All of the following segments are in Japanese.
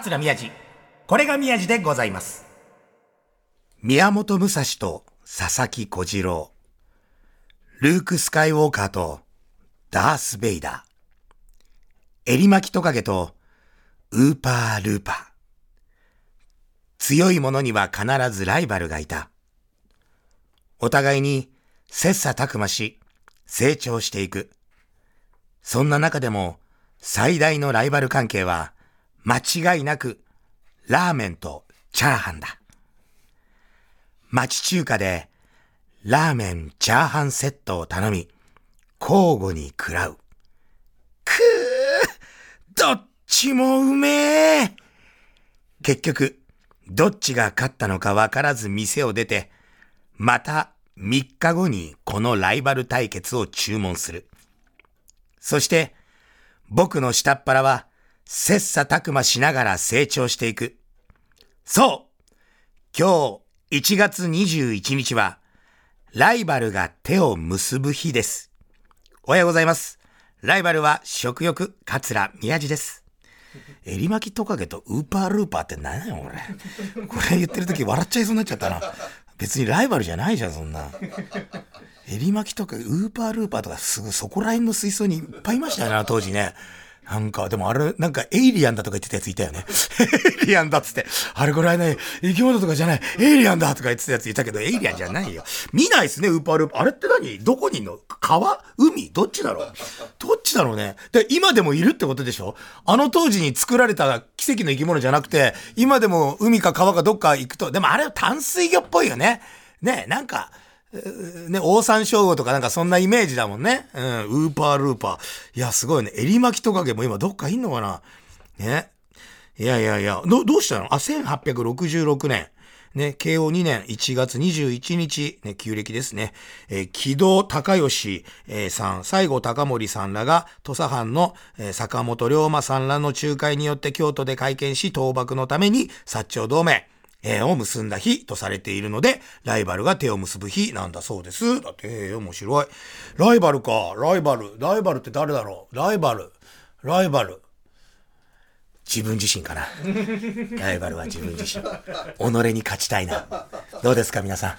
桂宮治。これが宮治でございます。宮本武蔵と佐々木小次郎。ルーク・スカイウォーカーとダース・ベイダー。エリマキトカゲとウーパー・ルーパー。強い者には必ずライバルがいた。お互いに切磋琢磨し、成長していく。そんな中でも最大のライバル関係は間違いなくラーメンとチャーハンだ。町中華でラーメンチャーハンセットを頼み、交互に食らう。くーどっちもうめえ結局、どっちが勝ったのかわからず店を出て、また3日後にこのライバル対決を注文する。そして、僕の下っ腹は切磋琢磨しながら成長していく。そう今日1月21日は、ライバルが手を結ぶ日です。おはようございます。ライバルは食欲、桂宮治です。エリマキトカゲとウーパールーパーって何や俺。これ言ってる時笑っちゃいそうになっちゃったな。別にライバルじゃないじゃん、そんな。エリマキとかウーパールーパーとかすぐそこら辺の水槽にいっぱいいましたよね、当時ね。なんか、でもあれ、なんかエイリアンだとか言ってたやついたよね。エイリアンだっつって。あれぐらいね、生き物とかじゃない、エイリアンだとか言ってたやついたけど、エイリアンじゃないよ。見ないっすね、ウーパールーパー。あれって何？どこにいんの？川？海？どっちだろう？どっちだろうね？で、今でもいるってことでしょ？あの当時に作られた奇跡の生き物じゃなくて、今でも海か川かどっか行くと、でもあれは淡水魚っぽいよね。ね、なんか、ね、オオサンショウウオとかなんかそんなイメージだもんね。うん、ウーパールーパー。いや、すごいね。エリマキトカゲも今どっかいんのかな？ね。いやいやいや、ど、どうしたの？あ、1866年。ね、慶応2年1月21日、ね、旧暦ですね。えー、木戸孝義、えー、さん、西郷隆盛さんらが、土佐藩の、えー、坂本龍馬さんらの仲介によって京都で会見し、倒幕のために薩長同盟、えー、を結んだ日とされているので、ライバルが手を結ぶ日なんだそうです。だって、えー、面白い。ライバルか、ライバル。ライバルって誰だろう？ライバル。ライバル。自分自身かな。ライバルは自分自身。己に勝ちたいな。どうですか、皆さん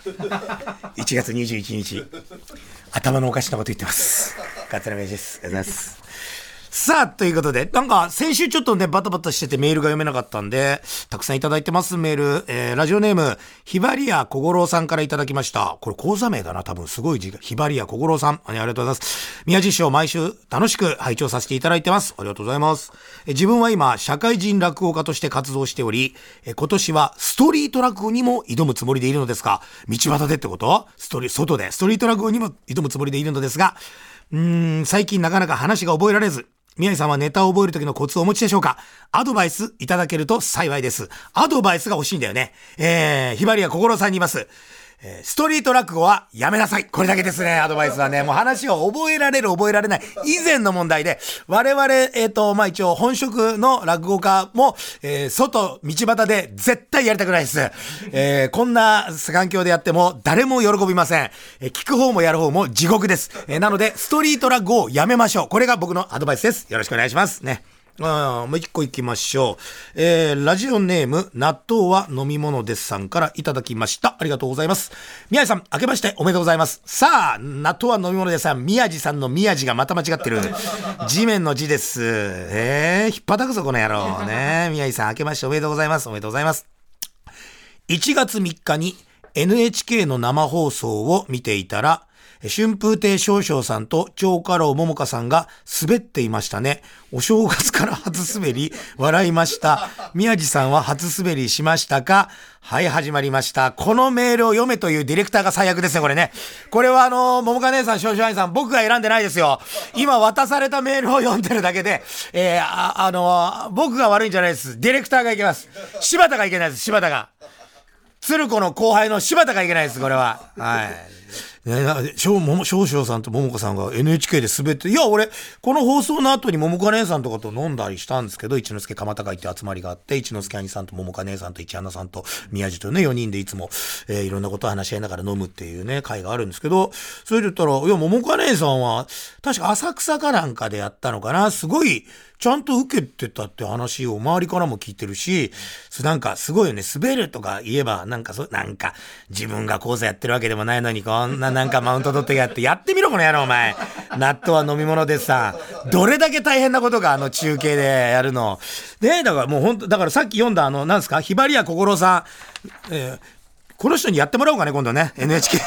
？1月21日。頭のおかしなこと言ってます。桂宮治です。ありがとうございます。さあ、ということで、なんか、先週ちょっとね、バタバタしててメールが読めなかったんで、たくさんいただいてます、メール。えー、ラジオネーム、ひばりやこごろうさんからいただきました。これ、講座名だな、多分、すごい字が。ひばりやこごろうさん。ありがとうございます。宮地師匠、毎週楽しく拝聴させていただいてます。ありがとうございます。え自分は今、社会人落語家として活動しており、え今年はストリート落語にも挑むつもりでいるのですが、道端でってこと？ストリ、外で、ストリート落語にも挑むつもりでいるのですが、うーん、最近なかなか話が覚えられず、宮城さんはネタを覚えるときのコツをお持ちでしょうか？アドバイスいただけると幸いです。アドバイスが欲しいんだよね。えー、ひばりは心さんにいます。えー、ストリート落語はやめなさい。これだけですね、アドバイスはね。もう話を覚えられる、覚えられない。以前の問題で、我々、えっ、ー、と、まあ、一応、本職の落語家も、えー、外、道端で絶対やりたくないです。えー、こんな環境でやっても、誰も喜びません。えー、聞く方もやる方も地獄です。えー、なので、ストリート落語をやめましょう。これが僕のアドバイスです。よろしくお願いします。ね。あもう一個行きましょう。えー、ラジオネーム、納豆は飲み物ですさんからいただきました。ありがとうございます。宮治さん、明けましておめでとうございます。さあ、納豆は飲み物ですさん、宮治さんの宮治がまた間違ってる。地面の字です。えー、引っ叩くぞ、この野郎。ね宮治さん、明けましておめでとうございます。おめでとうございます。1月3日に NHK の生放送を見ていたら、春風亭少々さんと長家老桃花さんが滑っていましたね。お正月から初滑り、笑いました。宮治さんは初滑りしましたか？はい、始まりました。このメールを読めというディレクターが最悪ですね、これね。これはあの、桃花姉さん、少々愛さん、僕が選んでないですよ。今渡されたメールを読んでるだけで、えー、あ、あの、僕が悪いんじゃないです。ディレクターがいけます。柴田がいけないです、柴田が。鶴子の後輩の柴田がいけないです、これは。はい。ね、少々さんと桃子さんが NHK で滑って、いや、俺、この放送の後に桃子姉さんとかと飲んだりしたんですけど、一之輔蒲田会って集まりがあって、一之輔兄さんと桃子姉さんと一花さんと宮地とね、4人でいつも、えー、いろんなことを話し合いながら飲むっていうね、会があるんですけど、それで言ったら、いや、桃子姉さんは、確か浅草かなんかでやったのかな、すごいちゃんと受けてたって話を周りからも聞いてるし、なんかすごいよね、滑るとか言えば、なんかそう、なんか、自分が講座やってるわけでもないのに、こんななんかマウント取ってやって、やってみろ、この野郎、お前。納豆は飲み物でさ、どれだけ大変なことが、あの中継でやるの。で、だからもう本当だからさっき読んだあの、なんですか、ひばりや心さん、えー、この人にやってもらおうかね、今度ね、NHK で。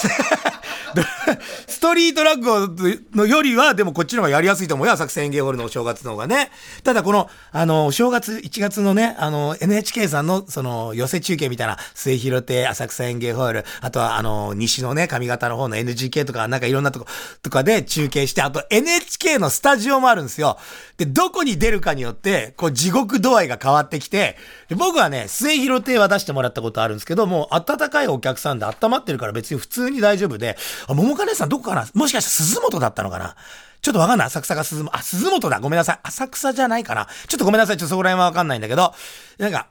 ストリート落語のよりは、でもこっちの方がやりやすいと思うよ。浅草園芸ホールのお正月の方がね。ただこの、あの、お正月、1月のね、あの、NHK さんの、その、寄せ中継みたいな、末広亭、浅草園芸ホール、あとは、あの、西のね、上方の方の NGK とか、なんかいろんなとこ、とかで中継して、あと NHK のスタジオもあるんですよ。で、どこに出るかによって、こう、地獄度合いが変わってきて、僕はね、末広亭は出してもらったことあるんですけど、もう、温かいお客さんで温まってるから別に普通に大丈夫で、あ、桃金さんどこかな？もしかして鈴本だったのかな？ちょっとわかんない。浅草が鈴本、あ、鈴本だ。ごめんなさい。浅草じゃないかな？ちょっとごめんなさい。ちょっとそこら辺はわかんないんだけど、なんか、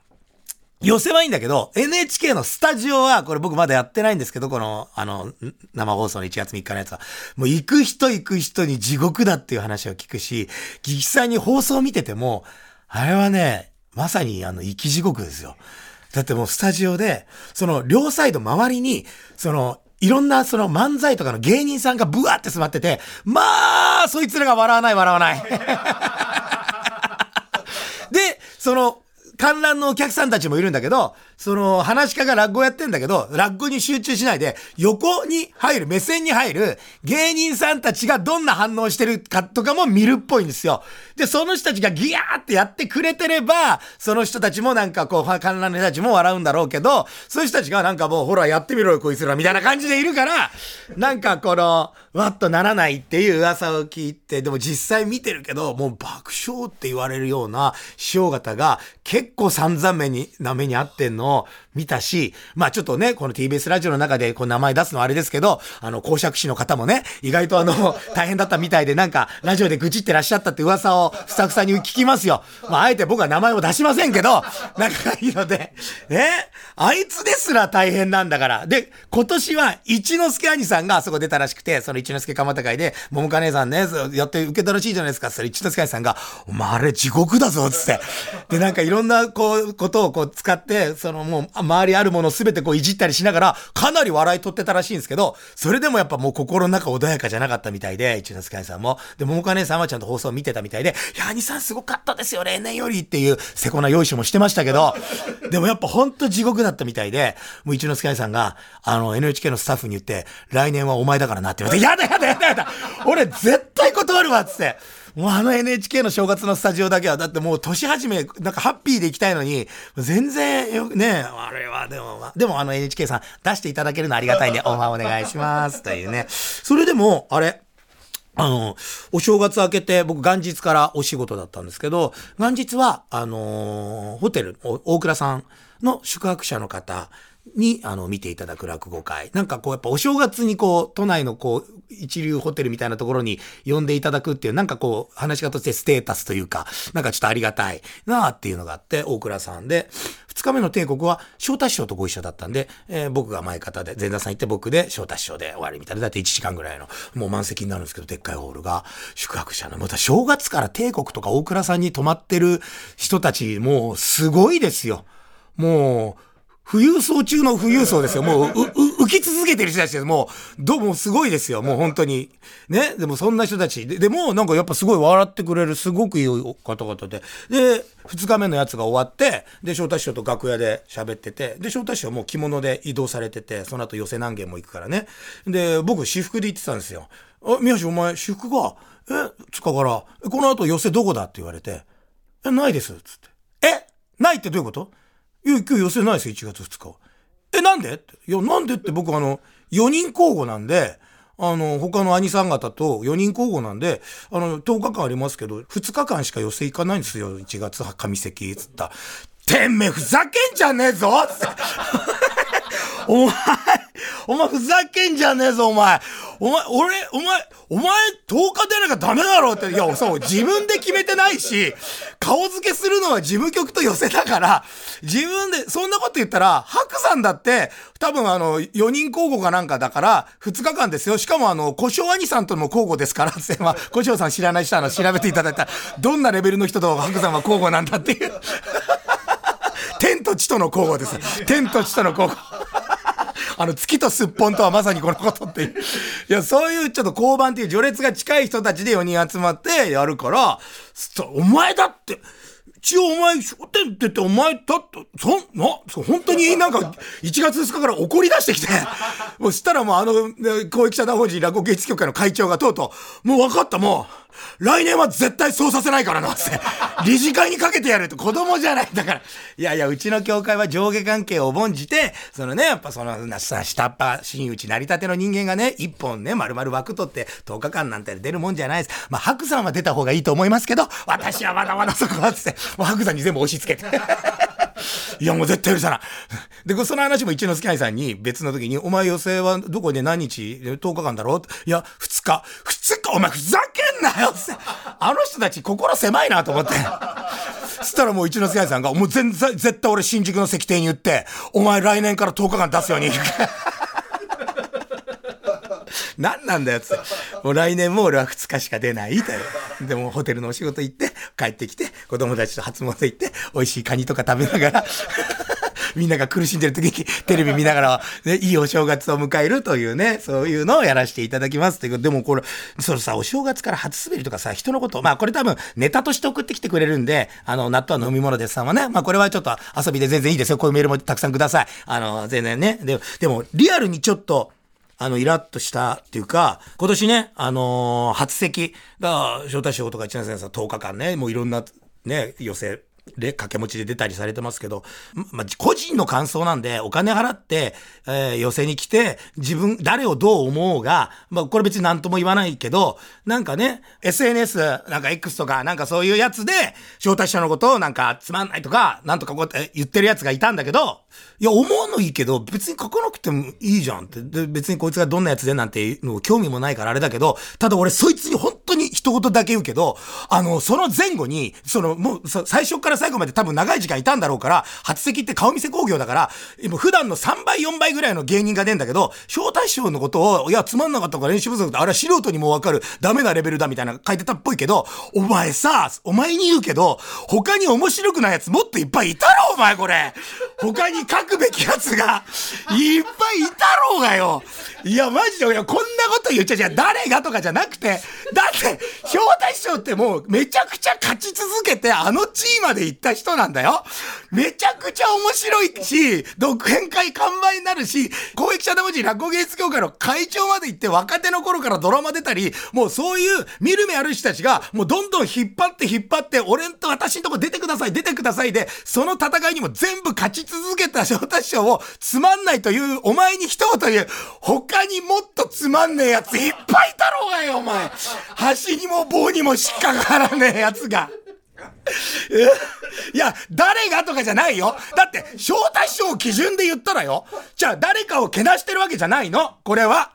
寄せはいいんだけど、NHK のスタジオは、これ僕まだやってないんですけど、この、あの、生放送の1月3日のやつは。もう行く人行く人に地獄だっていう話を聞くし、実際に放送を見てても、あれはね、まさにあの、生き地獄ですよ。だってもうスタジオで、その両サイド周りに、そのいろんなその漫才とかの芸人さんがブワーって座ってて、まあ、そいつらが笑わない笑わない。で、その、観覧のお客さんたちもいるんだけど、その、話し家が落語やってんだけど、落語に集中しないで、横に入る、目線に入る、芸人さんたちがどんな反応してるかとかも見るっぽいんですよ。で、その人たちがギヤーってやってくれてれば、その人たちもなんかこう、観覧の人たちも笑うんだろうけど、そういう人たちがなんかもう、ほら、やってみろよ、こいつら、みたいな感じでいるから、なんかこの、わっとならないっていう噂を聞いて、でも実際見てるけど、もう爆笑って言われるような師匠方が結結構散々目に、な目にあってんのを見たし、まあちょっとね、この TBS ラジオの中でこう名前出すのはあれですけど、あの、公爵士の方もね、意外とあの、大変だったみたいでなんか、ラジオで愚痴ってらっしゃったって噂をスタッフさんに聞きますよ。まああえて僕は名前を出しませんけど、仲がいいので、ね、あいつですら大変なんだから。で、今年は一之輔兄さんがあそこ出たらしくて、その一之輔蒲田会で、桃花姉さんね、やって受けたらしいじゃないですか。それ一之輔兄さんが、お前あれ地獄だぞ、つって。で、なんかいろんなこう、ことをこう使って、そのもう、周りあるものを全てこういじったりしながら、かなり笑い取ってたらしいんですけど、それでもやっぱもう心の中穏やかじゃなかったみたいで、一之輔兄さんも。で、桃花姉さんはちゃんと放送見てたみたいで、いや、兄さんすごかったですよ、例年よりっていう、せこな用意書もしてましたけど、でもやっぱほんと地獄だったみたいで、もう一之輔兄さんが、あの、NHK のスタッフに言って、来年はお前だからなって言われて、やだやだやだやだ俺絶対断るわっつって。もうあの NHK の正月のスタジオだけは、だってもう年始め、なんかハッピーで行きたいのに、全然よ、ね、あれはでも、でもあの NHK さん出していただけるのありがたいんで、オファーお願いします。というね。それでも、あれ、あの、お正月明けて、僕元日からお仕事だったんですけど、元日は、あのー、ホテル、大倉さんの宿泊者の方、に、あの、見ていただく落語会。なんかこう、やっぱお正月にこう、都内のこう、一流ホテルみたいなところに呼んでいただくっていう、なんかこう、話し方としてステータスというか、なんかちょっとありがたいなあっていうのがあって、大倉さんで、二日目の帝国は、翔太師匠とご一緒だったんで、えー、僕が前方で、前座さん行って僕で翔太師匠で終わりみたいな。だって1時間ぐらいの、もう満席になるんですけど、でっかいホールが、宿泊者の、また正月から帝国とか大倉さんに泊まってる人たち、もうすごいですよ。もう、富裕層中の富裕層ですよ。もう、う、浮き続けてる人たちです。もう、どうもすごいですよ。もう本当に。ね？でもそんな人たち。ででも、なんかやっぱすごい笑ってくれる、すごくいい方々で。で、二日目のやつが終わって、で、翔太師匠と楽屋で喋ってて、で、翔太師匠もう着物で移動されてて、その後寄せ何軒も行くからね。で、僕、私服で行ってたんですよ。あ、宮下お前、私服が、え、つかから、この後寄せどこだ？って言われて、え、ないです。つって。え？ないってどういうこと？いや、今日寄せないですよ、1月2日は。え、なんで？って。いや、なんでって僕あの、4人交互なんで、あの、他の兄さん方と4人交互なんで、あの、10日間ありますけど、2日間しか寄せ行かないんですよ、1月上席、つった。てめえふざけんじゃねえぞ。お前、お前ふざけんじゃねえぞ、お前。お前、俺、お前、お前、10日出なきゃダメだろって。いや、そう、自分で決めてないし、顔付けするのは事務局と寄せだから、自分で、そんなこと言ったら、白さんだって、多分あの、4人交互かなんかだから、2日間ですよ。しかもあの、小正兄さんとも交互ですから、まあ、小正さん知らない人は、調べていただいたら、どんなレベルの人と白さんは交互なんだっていう。天と地との交互です。天と地との交互。あの、月とすっぽんとはまさにこのことっていう。いや、そういうちょっと交番っていう序列が近い人たちで4人集まってやるから、お前だって、一応お前、商店って言ってお前だって、そん、な、そ本当になんか、1月2日から怒り出してきて、そしたらもうあの、公益社団法人落語芸術協会の会長がとうとう、もう分かった、もう、来年は絶対そうさせないからな、って。理事会にかけてやるって子供じゃないんだから。いやいや、うちの協会は上下関係を重んじて、そのね、やっぱその、さ、下っ端、真打ち成り立ての人間がね、一本ね、丸々枠取って10日間なんて出るもんじゃないです。まあ、白さんは出た方がいいと思いますけど、私はまだまだそこは、つって、もう白さんに全部押し付けて。いや、もう絶対許さない。で、その話も一之輔兄さんに別の時に、お前予選はどこで何日 ?10 日間だろいや、2日。2日お前ふざけんなよあの人たち心狭いなと思って。そしたらもう一之輔兄さんが、もう全然、絶対俺新宿の石庭に言って、お前来年から10日間出すように。何なんだよ、つって。もう来年も俺は2日しか出ないと。でもホテルのお仕事行って、帰ってきて、子供たちと初詣行って、美味しいカニとか食べながら みんなが苦しんでる時にテレビ見ながら、ね、いいお正月を迎えるというね、そういうのをやらせていただきますっていう。でもこれ、そのさ、お正月から初滑りとかさ、人のこと、まあこれ多分ネタとして送ってきてくれるんで、あの、納豆は飲み物ですさんはね、まあこれはちょっと遊びで全然いいですよ。こういうメールもたくさんください。あの、全然ね。ででも、リアルにちょっと、あの、イラッとしたっていうか、今年ね、あのー、初席が、招待賞とか一年生さん10日間ね、もういろんな、ね、寄せで、掛け持ちで出たりされてますけど、まあ、個人の感想なんで、お金払って、えー、寄せに来て、自分、誰をどう思うが、まあ、これ別に何とも言わないけど、なんかね、SNS、なんか X とか、なんかそういうやつで、招待者のことをなんかつまんないとか、なんとかこう言ってるやつがいたんだけど、いや、思うのいいけど、別に書かなくてもいいじゃんって。で別にこいつがどんなやつでなんていうの興味もないからあれだけど、ただ俺そいつに本当に一言だけ言うけど、あの、その前後に、その、もう、最初から最後まで多分長い時間いたんだろうから、初席って顔見せ工業だから、今普段の3倍4倍ぐらいの芸人が出んだけど、招待賞のことを、いや、つまんなかったから練習不足だ。あれは素人にもわかる、ダメなレベルだみたいな書いてたっぽいけど、お前さ、お前に言うけど、他に面白くないやつもっといっぱいいたろ、お前これ。他に書くべきやつが、いっぱいいたろうがよ。いや、マジで、こんなこと言っちゃじゃ誰がとかじゃなくて、だって、招待賞ってもうめちゃくちゃ勝ち続けて、あの地位まで行った人なんだよ。めちゃくちゃ面白いし、独演会完売になるし、公益社団法人落語芸術協会の会長まで行って若手の頃からドラマ出たり、もうそういう見る目ある人たちが、もうどんどん引っ張って引っ張って、俺と私のとこ出てください、出てくださいで、その戦いにも全部勝ち続けた招待賞をつまんないという、お前に一言言う、他にもっとつまんねえやついっぱいいたろうがよ、お前。橋にも棒にも引っかからねえやつが。いや、誰がとかじゃないよ。だって、招待賞を基準で言ったらよ。じゃあ、誰かをけなしてるわけじゃないの？これは。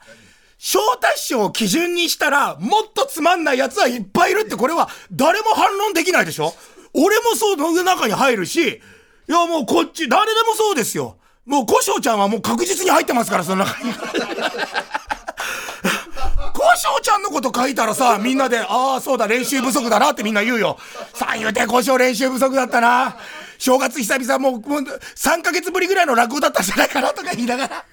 招待賞を基準にしたら、もっとつまんない奴はいっぱいいるって、これは、誰も反論できないでしょ？俺もそうの中に入るし、いや、もうこっち、誰でもそうですよ。もう、古生ちゃんはもう確実に入ってますから、その中に。ちゃんのこと書いたらさ、みんなで、ああ、そうだ、練習不足だなってみんな言うよ。さあ言うて、故障練習不足だったな。正月久々もう、もう3ヶ月ぶりぐらいの落語だったんじゃないかなとか言いながら。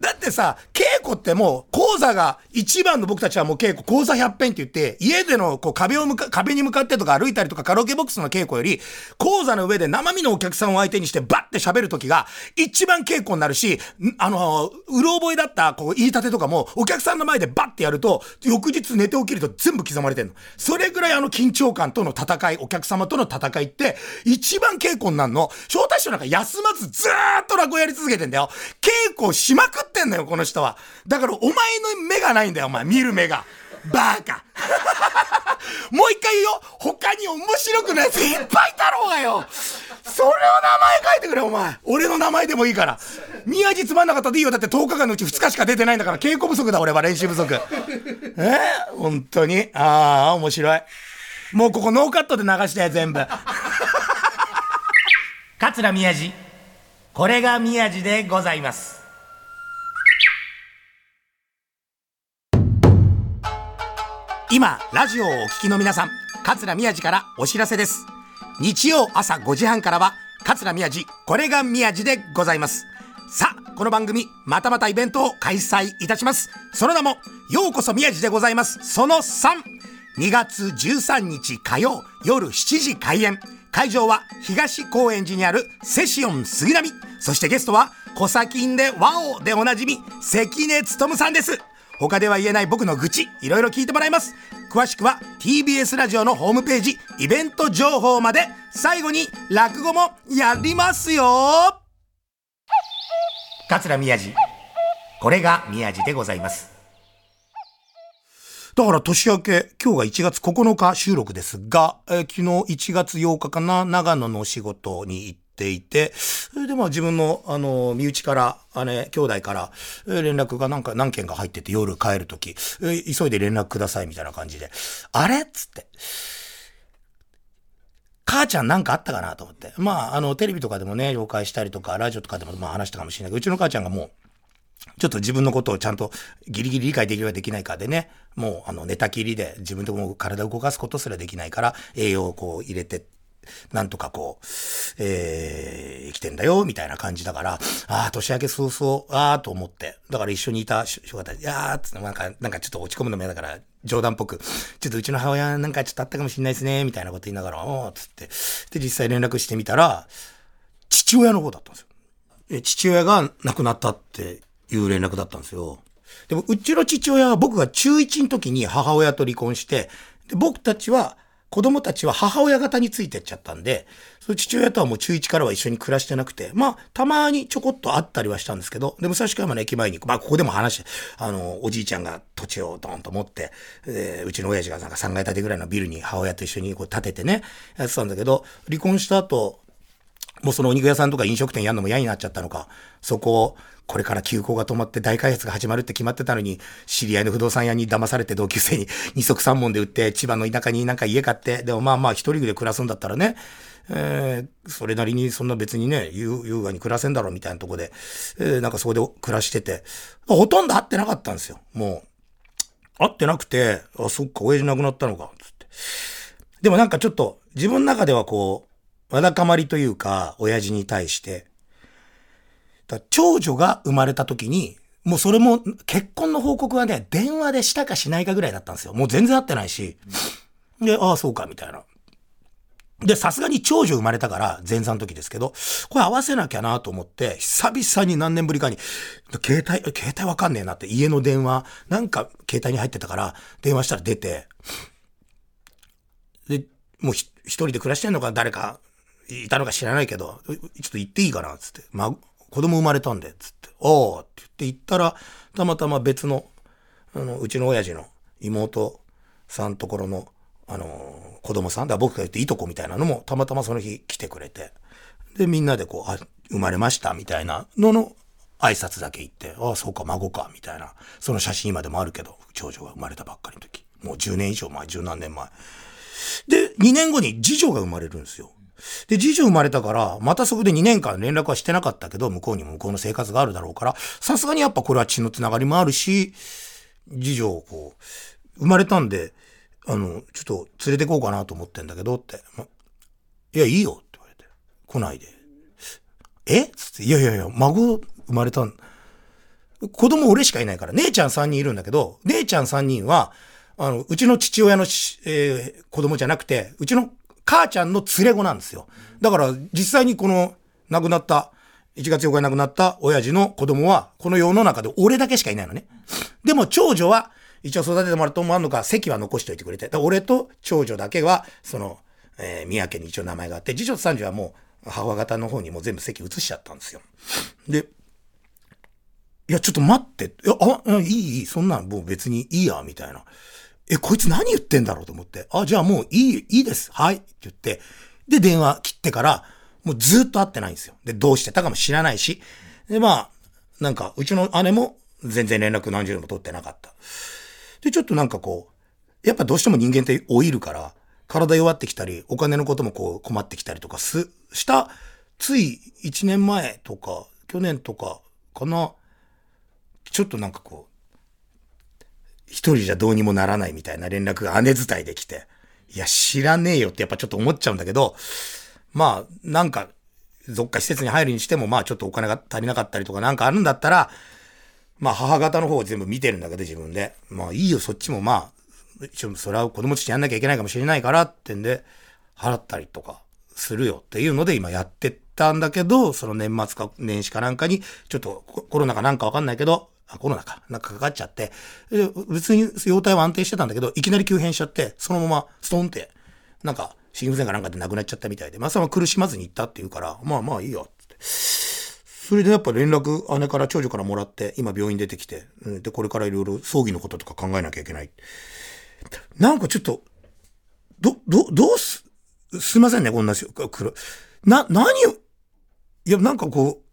だってさ、稽古ってもう、講座が、一番の僕たちはもう稽古、講座100編って言って、家でのこう壁を向か、壁に向かってとか歩いたりとかカラオケボックスの稽古より、講座の上で生身のお客さんを相手にしてバッて喋る時が、一番稽古になるし、あの、うろ覚えだった、こう、言い立てとかも、お客さんの前でバッてやると、翌日寝て起きると全部刻まれてんの。それぐらいあの緊張感との戦い、お客様との戦いって、一番稽古になるの。招待所なんか休まずずーっと落語やり続けてんだよ。稽古しまくってんだよ、この人は。だからお前の目がないんだよ、お前。見る目が。バーカ。もう一回言うよ他に面白くないやついっぱいいたろうがよそれを名前書いてくれ、お前。俺の名前でもいいから。宮地つまんなかったでいいよ。だって10日間のうち2日しか出てないんだから、稽古不足だ、俺は、練習不足。え？ー、本当に？ああ、面白い。もうここノーカットで流したよ、全部。桂宮治。これが宮治でございます。今、ラジオをお聞きの皆さん、桂宮治からお知らせです。日曜朝5時半からは、桂宮治、これが宮治でございます。さあ、この番組、またまたイベントを開催いたします。その名も、ようこそ宮治でございます。その3、2月13日火曜夜7時開演。会場は東高円寺にあるセシオン杉並。そしてゲストは、コサキンでワオでおなじみ、関根勤さんです。他では言えない僕の愚痴、いろいろ聞いてもらいます。詳しくは TBS ラジオのホームページ、イベント情報まで、最後に落語もやりますよ桂宮治。これが宮治でございます。だから年明け、今日が1月9日収録ですが、えー、昨日1月8日かな、長野のお仕事に行って、ていて、それでまあ自分の、あの、身内から、姉、兄弟から、連絡がなんか何件か入ってて夜帰るとき、急いで連絡くださいみたいな感じで、あれ？っつって。母ちゃんなんかあったかなと思って。まあ、あの、テレビとかでもね、了解したりとか、ラジオとかでもまあ話したかもしれないけど、うちの母ちゃんがもう、ちょっと自分のことをちゃんとギリギリ理解できるかできないかでね、もうあの寝たきりで自分でも体を動かすことすらできないから栄養をこう入れてなんとかこう、えー、生きてんだよ、みたいな感じだから、ああ、年明け早々、ああ、と思って。だから一緒にいた人方、いやー、つって、なんか、なんかちょっと落ち込むのも嫌だから、冗談っぽく、ちょっとうちの母親なんかちょっとあったかもしんないですね、みたいなこと言いながら、おー、つって。で、実際連絡してみたら、父親の方だったんですよ。で、父親が亡くなったっていう連絡だったんですよ。でも、うちの父親は僕が中1の時に母親と離婚して、で僕たちは子供たちは母親方についてっちゃったんで、その父親とはもう中1からは一緒に暮らしてなくて、まあ、たまにちょこっと会ったりはしたんですけど、で、武蔵小山の駅前に、まあ、ここでも話して、あの、おじいちゃんが土地をドーンと持って、えー、うちの親父がなんか3階建てぐらいのビルに母親と一緒にこう建ててね、やってたんだけど、離婚した後、もうそのお肉屋さんとか飲食店やるのも嫌になっちゃったのか、そこを、これから休校が止まって大開発が始まるって決まってたのに、知り合いの不動産屋に騙されて同級生に二足三門で売って、千葉の田舎になんか家買って、でもまあまあ一人で暮らすんだったらね、えー、それなりにそんな別にね、優雅に暮らせんだろうみたいなとこで、えー、なんかそこで暮らしてて、ほとんど会ってなかったんですよ、もう。会ってなくて、あ、そっか、親父亡くなったのか、つって。でもなんかちょっと、自分の中ではこう、わだかまりというか、親父に対して、だ長女が生まれた時に、もうそれも結婚の報告はね、電話でしたかしないかぐらいだったんですよ。もう全然会ってないし。で、ああ、そうか、みたいな。で、さすがに長女生まれたから、前座の時ですけど、これ合わせなきゃなと思って、久々に何年ぶりかに、携帯、携帯わかんねえなって、家の電話、なんか携帯に入ってたから、電話したら出て、で、もう一人で暮らしてんのか誰かいたのか知らないけど、ちょっと行っていいかなつって、ま、子供生まれたんで、つって、おーって言って行ったら、たまたま別の、あの、うちの親父の妹さんところの、あの、子供さん、だ僕が言っていとこみたいなのも、たまたまその日来てくれて、で、みんなでこう、あ、生まれましたみたいなのの挨拶だけ言って、ああ、そうか、孫か、みたいな。その写真今でもあるけど、長女が生まれたばっかりの時。もう10年以上前、十何年前。で、2年後に次女が生まれるんですよ。で、次女生まれたから、またそこで2年間連絡はしてなかったけど、向こうにも向こうの生活があるだろうから、さすがにやっぱこれは血のつながりもあるし、次女をこう、生まれたんで、あの、ちょっと連れてこうかなと思ってんだけどって。ま、いや、いいよって言われて。来ないで。え？つって、いやいやいや、孫生まれたん。子供俺しかいないから、姉ちゃん3人いるんだけど、姉ちゃん3人は、あの、うちの父親の、えー、子供じゃなくて、うちの母ちゃんの連れ子なんですよ。だから実際にこの亡くなった、1月8日に亡くなった親父の子供は、この世の中で俺だけしかいないのね。でも長女は、一応育ててもらうと思うのか、席は残しておいてくれて。俺と長女だけは、その、えー、宮家に一応名前があって、次女と三女はもう、母方の方にもう全部席移しちゃったんですよ。で、いや、ちょっと待って。いや、あ、いい、いい、そんなんもう別にいいや、みたいな。え、こいつ何言ってんだろうと思って、あ、じゃあもういい、いいです。はい。って言って、で、電話切ってから、もうずっと会ってないんですよ。で、どうしてたかも知らないし。で、まあ、なんか、うちの姉も全然連絡何十年も取ってなかった。で、ちょっとなんかこう、やっぱどうしても人間って老いるから、体弱ってきたり、お金のこともこう困ってきたりとかす、した、つい1年前とか、去年とかかな、ちょっとなんかこう、一人じゃどうにもならないみたいな連絡が姉伝いできて、いや、知らねえよってやっぱちょっと思っちゃうんだけど、まあ、なんか、どっか施設に入るにしても、まあちょっとお金が足りなかったりとかなんかあるんだったら、まあ母方の方を全部見てるんだけど自分で。まあいいよ、そっちもまあ、一応それは子供たちやんなきゃいけないかもしれないからってんで、払ったりとかするよっていうので今やってったんだけど、その年末か年始かなんかに、ちょっとコロナかなんかわかんないけど、コロナか、なんかかかっちゃって、で別に容体は安定してたんだけど、いきなり急変しちゃって、そのままストンって、なんか、心不全かなんかで亡くなっちゃったみたいで、まあその苦しまずに行ったって言うから、まあまあいいよ、って。それでやっぱ連絡、姉から長女からもらって、今病院出てきて、うん、で、これからいろいろ葬儀のこととか考えなきゃいけない。なんかちょっと、ど、ど、どうす、すいませんね、こんなし、な、何を、いや、なんかこう、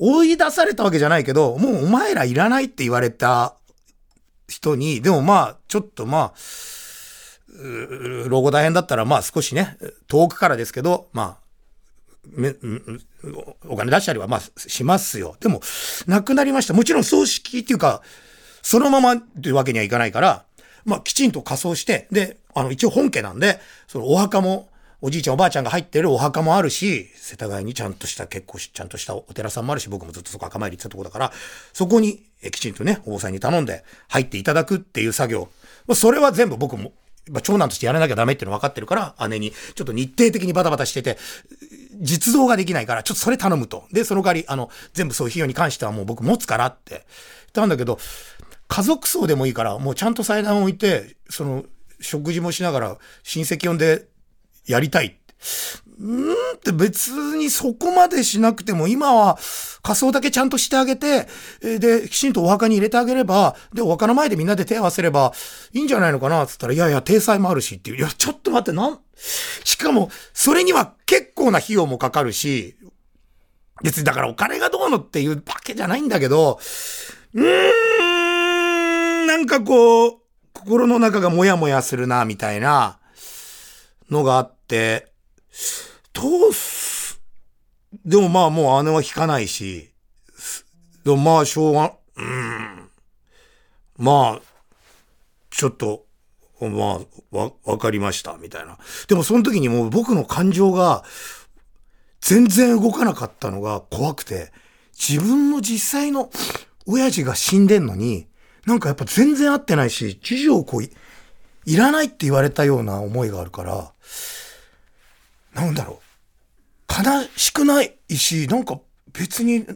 追い出されたわけじゃないけど、もうお前らいらないって言われた人に、でもまあ、ちょっとまあ、老後大変だったら、まあ少しね、遠くからですけど、まあ、め、お金出したりはまあしますよ。でも、亡くなりました。もちろん葬式っていうか、そのままというわけにはいかないから、まあきちんと仮装して、で、あの一応本家なんで、そのお墓も、おじいちゃんおばあちゃんが入ってるお墓もあるし、世田谷にちゃんとした結構ちゃんとしたお寺さんもあるし、僕もずっとそこ墓参り行ってたとこだから、そこにえきちんとね、お坊さんに頼んで入っていただくっていう作業。それは全部僕もまあ、長男としてやらなきゃダメっていうの分かってるから、姉に、ちょっと日程的にバタバタしてて、実動ができないから、ちょっとそれ頼むと。で、その代わり、あの、全部そういう費用に関してはもう僕持つからって言ったんだけど、家族葬でもいいから、もうちゃんと祭壇を置いて、その、食事もしながら親戚呼んでやりたい。うんって別にそこまでしなくても、今は仮装だけちゃんとしてあげて、で、きちんとお墓に入れてあげれば、で、お墓の前でみんなで手合わせればいいんじゃないのかなつったら、いやいや、体裁もあるしっていう。いや、ちょっと待って、なん、しかも、それには結構な費用もかかるし、別にだからお金がどうのっていうわけじゃないんだけど、うーん、なんかこう、心の中がモヤモヤするな、みたいなのがあって、どうす、でもまあもう姉は引かないし、でもまあしょうが、うん。まあ、ちょっと、まあ、わ、わかりました、みたいな。でもその時にもう僕の感情が全然動かなかったのが怖くて、自分の実際の親父が死んでんのに、なんかやっぱ全然合ってないし、知事をこうい、らないって言われたような思いがあるから、なんだろう。悲しくないし、なんか別に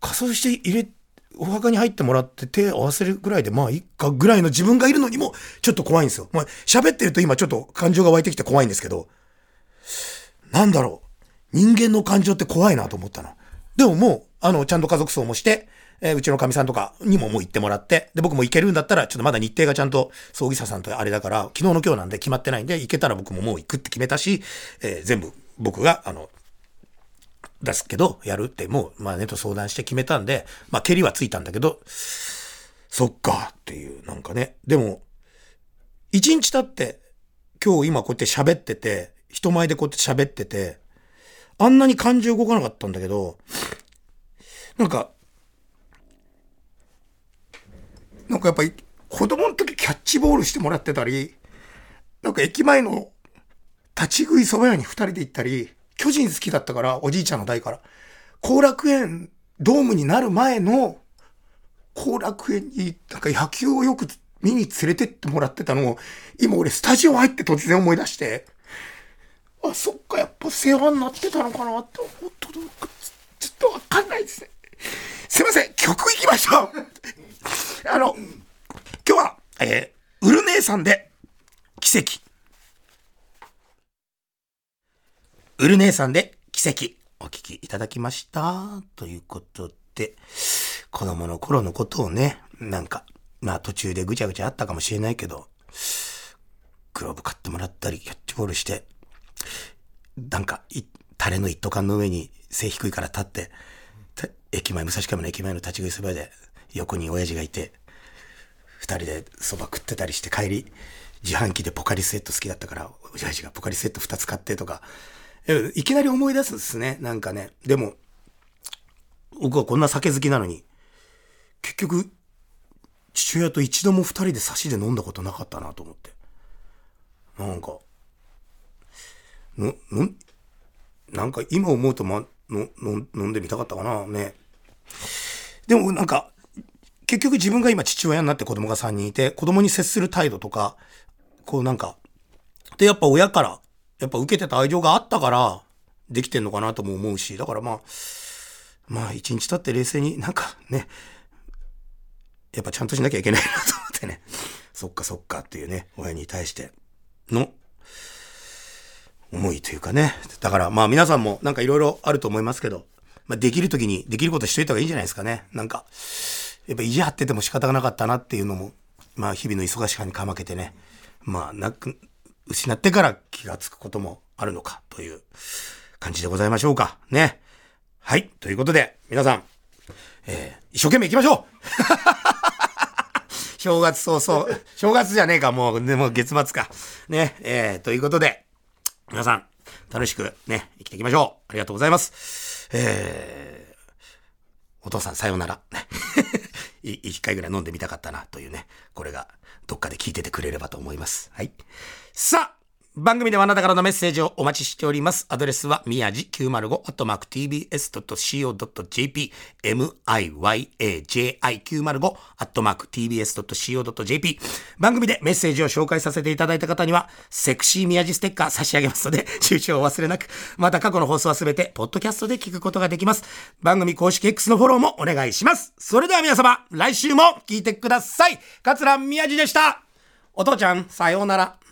仮装して入れ、お墓に入ってもらって手合わせるぐらいでまあいいかぐらいの自分がいるのにもちょっと怖いんですよ。まあ喋ってると今ちょっと感情が湧いてきて怖いんですけど、なんだろう。人間の感情って怖いなと思ったの。でももう、あの、ちゃんと家族葬もして、えー、うちの神さんとかにももう行ってもらって、で、僕も行けるんだったら、ちょっとまだ日程がちゃんと、葬儀社さんとあれだから、昨日の今日なんで決まってないんで、行けたら僕ももう行くって決めたし、えー、全部僕が、あの、出すけど、やるってもう、まあねと相談して決めたんで、まあ、蹴りはついたんだけど、そっかっていう、なんかね。でも、一日経って、今日今こうやって喋ってて、人前でこうやって喋ってて、あんなに感情動かなかったんだけど、なんか、なんかやっぱり子供の時キャッチボールしてもらってたり、なんか駅前の立ち食い蕎麦屋に二人で行ったり、巨人好きだったから、おじいちゃんの代から。後楽園ドームになる前の後楽園になんか野球をよく見に連れてってもらってたのを、今俺スタジオ入って突然思い出して、あ、そっか、やっぱ世話になってたのかなって思った。ちょっとわかんないですね。すいません、曲行きましょう。あの、今日は、えー、ウル姉さんで、奇跡。ウル姉さんで奇跡お聞きいただきました。ということで、子供の頃のことをね、なんかまあ途中でぐちゃぐちゃあったかもしれないけど、グローブ買ってもらったり、キャッチボールして、なんか、タレの一斗缶の上に背低いから立って、駅前、武蔵亀の駅前の立ち食いそばで、横に親父がいて、二人で蕎麦食ってたりして帰り、自販機でポカリスエット好きだったから、親父がポカリスエット二つ買ってとか、いきなり思い出すんですね、なんかね。でも、僕はこんな酒好きなのに、結局、父親と一度も二人で差しで飲んだことなかったなと思って。なんか、の、の、なんか今思うとま、の、の、飲んでみたかったかな、ね。でもなんか、結局自分が今父親になって子供が3人いて、子供に接する態度とか、こうなんか、で、やっぱ親から、やっぱ受けてた愛情があったから、できてんのかなとも思うし、だからまあ、まあ一日経って冷静になんかね、やっぱちゃんとしなきゃいけないなと思ってね、そっかそっかっていうね、親に対しての思いというかね。だからまあ皆さんもなんかいろいろあると思いますけど、まあできる時にできることしといた方がいいんじゃないですかね。なんか、やっぱ意地張ってても仕方がなかったなっていうのも、まあ日々の忙しさにかまけてね、まあなく、失ってから気がつくこともあるのかという感じでございましょうか。ね。はい。ということで、皆さん、えー、一生懸命行きましょう 正月早々、正月じゃねえか、もう、でも月末か。ね、えー、ということで、皆さん、楽しくね、生きていきましょう。ありがとうございます。えー、お父さんさようなら。一回ぐらい飲んでみたかったなというね、これがどっかで聞いててくれればと思います。はい。さあ、番組ではあなたからのメッセージをお待ちしております。アドレスは、みやじ 905-tbs.co.jp、miyaji905-tbs.co.jp。番組でメッセージを紹介させていただいた方には、セクシーみやじステッカー差し上げますので、抽象を忘れなく。また過去の放送はすべて、ポッドキャストで聞くことができます。番組公式 X のフォローもお願いします。それでは皆様、来週も聞いてください。桂みやじでした。お父ちゃん、さようなら。